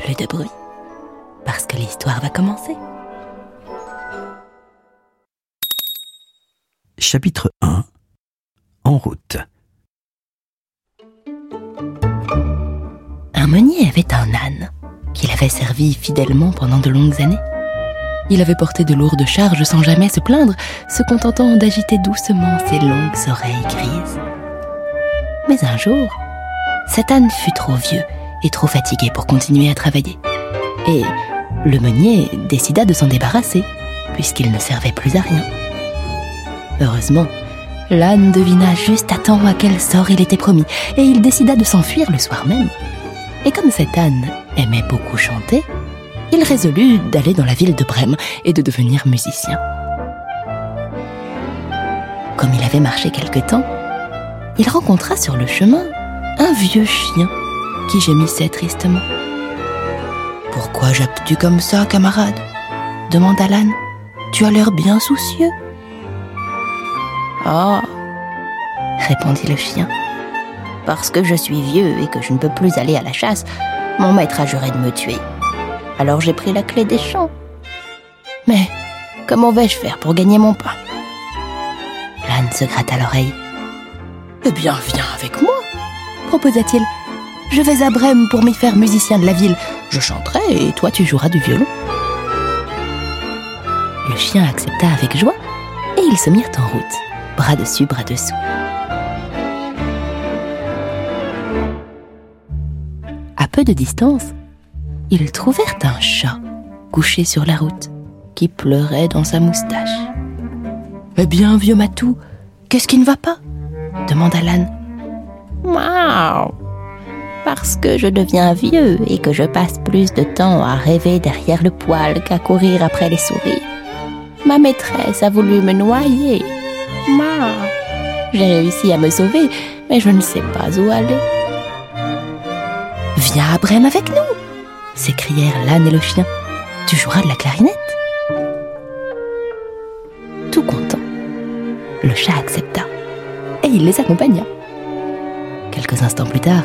plus de bruit, parce que l'histoire va commencer. Chapitre 1 En route. Un meunier avait un âne qu'il avait servi fidèlement pendant de longues années. Il avait porté de lourdes charges sans jamais se plaindre, se contentant d'agiter doucement ses longues oreilles grises. Mais un jour, cet âne fut trop vieux et trop fatigué pour continuer à travailler. Et le meunier décida de s'en débarrasser, puisqu'il ne servait plus à rien. Heureusement, l'âne devina juste à temps à quel sort il était promis, et il décida de s'enfuir le soir même. Et comme cet âne aimait beaucoup chanter, il résolut d'aller dans la ville de Brême et de devenir musicien. Comme il avait marché quelque temps, il rencontra sur le chemin un vieux chien qui gémissait tristement. Pourquoi jappes-tu comme ça, camarade? demanda l'âne. Tu as l'air bien soucieux. Oh, répondit le chien. Parce que je suis vieux et que je ne peux plus aller à la chasse, mon maître a juré de me tuer. Alors j'ai pris la clé des champs. Mais comment vais-je faire pour gagner mon pain L'âne se gratta l'oreille. Eh bien, viens avec moi, proposa-t-il. Je vais à Brême pour m'y faire musicien de la ville. Je chanterai et toi tu joueras du violon. Le chien accepta avec joie et ils se mirent en route, bras dessus, bras dessous. À peu de distance, ils trouvèrent un chat couché sur la route qui pleurait dans sa moustache. Eh bien, vieux Matou, qu'est-ce qui ne va pas? demanda l'âne. Miaou Parce que je deviens vieux et que je passe plus de temps à rêver derrière le poêle qu'à courir après les souris. Ma maîtresse a voulu me noyer. Miaou J'ai réussi à me sauver, mais je ne sais pas où aller. Viens à Brême avec nous s'écrièrent l'âne et le chien. Tu joueras de la clarinette Tout content, le chat accepta et il les accompagna. Quelques instants plus tard,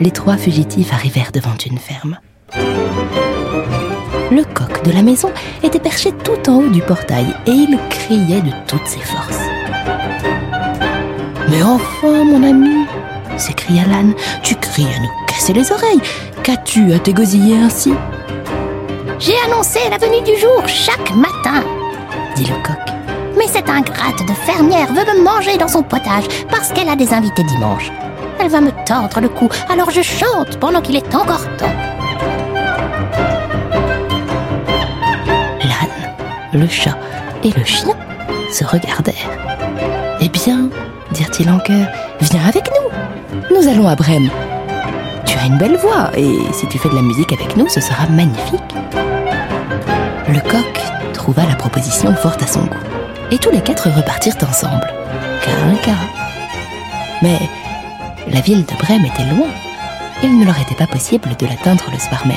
les trois fugitifs arrivèrent devant une ferme. Le coq de la maison était perché tout en haut du portail et il criait de toutes ses forces. Mais enfin, mon ami, s'écria l'âne, tu cries à nous casser les oreilles. Qu'as-tu à t'égosiller ainsi J'ai annoncé la venue du jour chaque matin, dit le coq. mais cette ingrate de fermière veut me manger dans son potage parce qu'elle a des invités dimanche. Va me tordre le cou, alors je chante pendant qu'il est encore temps. L'âne, le chat et le chien se regardèrent. Eh bien, dirent-ils en chœur, viens avec nous. Nous allons à Brême. Tu as une belle voix et si tu fais de la musique avec nous, ce sera magnifique. Le coq trouva la proposition forte à son goût et tous les quatre repartirent ensemble, cas. Mais la ville de Brême était loin. Il ne leur était pas possible de l'atteindre le soir même.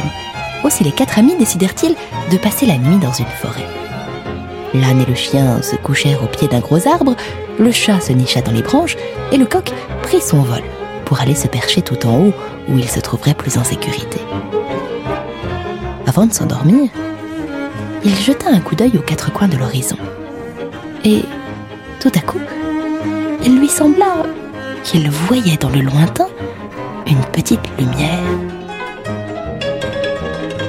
Aussi les quatre amis décidèrent-ils de passer la nuit dans une forêt. L'âne et le chien se couchèrent au pied d'un gros arbre, le chat se nicha dans les branches et le coq prit son vol pour aller se percher tout en haut où il se trouverait plus en sécurité. Avant de s'endormir, il jeta un coup d'œil aux quatre coins de l'horizon. Et tout à coup, il lui sembla qu'il voyait dans le lointain une petite lumière.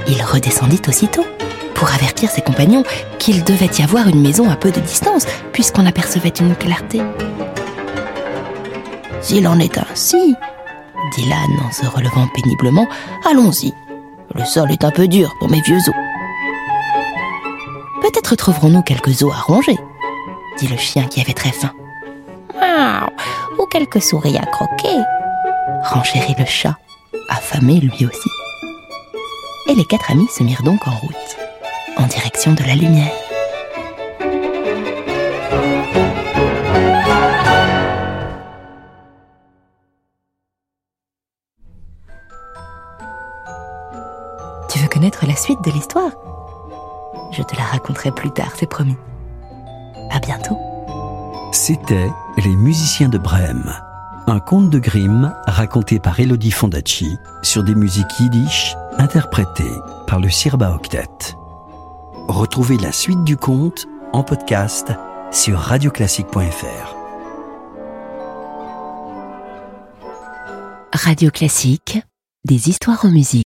Il redescendit aussitôt pour avertir ses compagnons qu'il devait y avoir une maison à peu de distance, puisqu'on apercevait une clarté. S'il en est ainsi, dit l'âne en se relevant péniblement, allons-y. Le sol est un peu dur pour mes vieux os. Peut-être trouverons-nous quelques os à ronger, dit le chien qui avait très faim. Quelques souris à croquer. Renchérit le chat, affamé lui aussi. Et les quatre amis se mirent donc en route, en direction de la lumière. Tu veux connaître la suite de l'histoire? Je te la raconterai plus tard, c'est promis. À bientôt. C'était Les musiciens de Brême, un conte de Grimm raconté par Elodie Fondacci sur des musiques yiddish interprétées par le Sirba Octet. Retrouvez la suite du conte en podcast sur radioclassique.fr. Radio Classique, des histoires en musique.